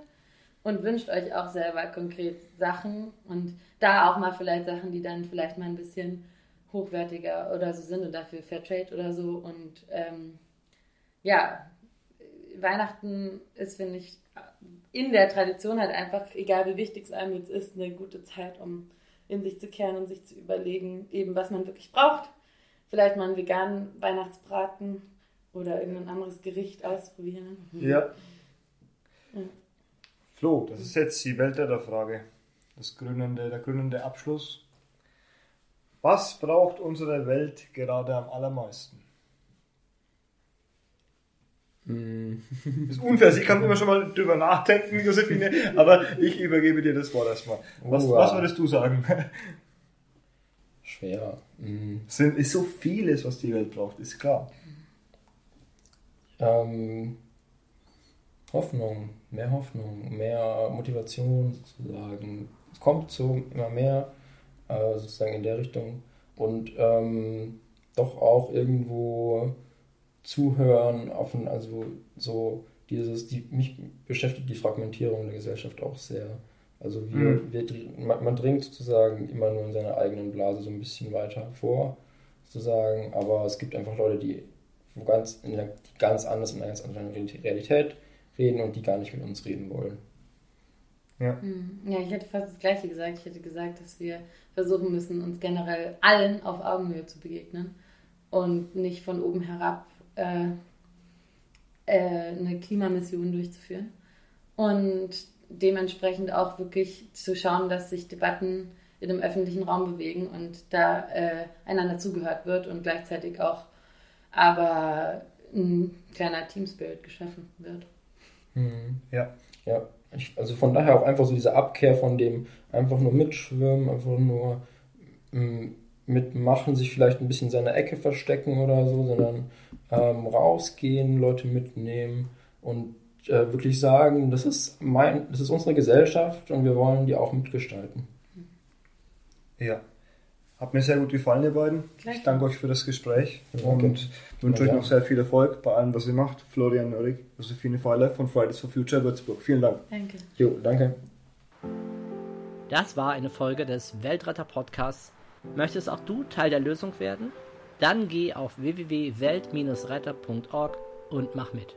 Und wünscht euch auch selber konkret Sachen und da auch mal vielleicht Sachen, die dann vielleicht mal ein bisschen hochwertiger oder so sind und dafür Fairtrade oder so. Und ähm, ja, Weihnachten ist, finde ich, in der Tradition halt einfach, egal wie wichtig es einem jetzt ist, eine gute Zeit, um in sich zu kehren und sich zu überlegen, eben was man wirklich braucht. Vielleicht mal einen veganen Weihnachtsbraten oder irgendein anderes Gericht ausprobieren. Ja. Flo, das ist jetzt die Weltretterfrage. Das grünende, der grünende Abschluss. Was braucht unsere Welt gerade am allermeisten? Das ist unfair, sie kann immer schon mal drüber nachdenken, Josephine, aber ich übergebe dir das Wort erstmal. Was, was würdest du sagen? Schwer. Es sind- ist so vieles, was die Welt braucht, ist klar. Ähm, Hoffnung, mehr Hoffnung, mehr Motivation sozusagen. Es kommt so immer mehr äh, sozusagen in der Richtung und ähm, doch auch irgendwo zuhören, auf ein, also so dieses, die, mich beschäftigt die Fragmentierung der Gesellschaft auch sehr. Also wir, Mhm. wir, man, man dringt sozusagen immer nur in seiner eigenen Blase so ein bisschen weiter vor, sozusagen, aber es gibt einfach Leute, die wo ganz, in der, die ganz anders in einer ganz anderen Realität reden und die gar nicht mit uns reden wollen. Hm. Ja, ich hätte fast das Gleiche gesagt. Ich hätte gesagt, dass wir versuchen müssen, uns generell allen auf Augenhöhe zu begegnen und nicht von oben herab äh, äh, eine Klimamission durchzuführen. Und dementsprechend auch wirklich zu schauen, dass sich Debatten in dem öffentlichen Raum bewegen und da äh, einander zugehört wird und gleichzeitig auch aber ein kleiner Team-Spirit geschaffen wird. Ja. Ja, ich, also von daher auch einfach so diese Abkehr von dem einfach nur mitschwimmen, einfach nur mm, mitmachen, sich vielleicht ein bisschen in seiner Ecke verstecken oder so, sondern ähm, rausgehen, Leute mitnehmen und äh, wirklich sagen, das ist mein, das ist unsere Gesellschaft und wir wollen die auch mitgestalten. Ja. Hat mir sehr gut gefallen, ihr beiden. Gleich. Ich danke euch für das Gespräch Danke. und wünsche euch Ja. noch sehr viel Erfolg bei allem, was ihr macht. Florian Nörig, Josephine Feiler von Fridays for Future Würzburg. Vielen Dank. Danke. Jo, danke. Das war eine Folge des Weltretter Podcasts. Möchtest auch du Teil der Lösung werden? Dann geh auf www.welt-retter.org und mach mit.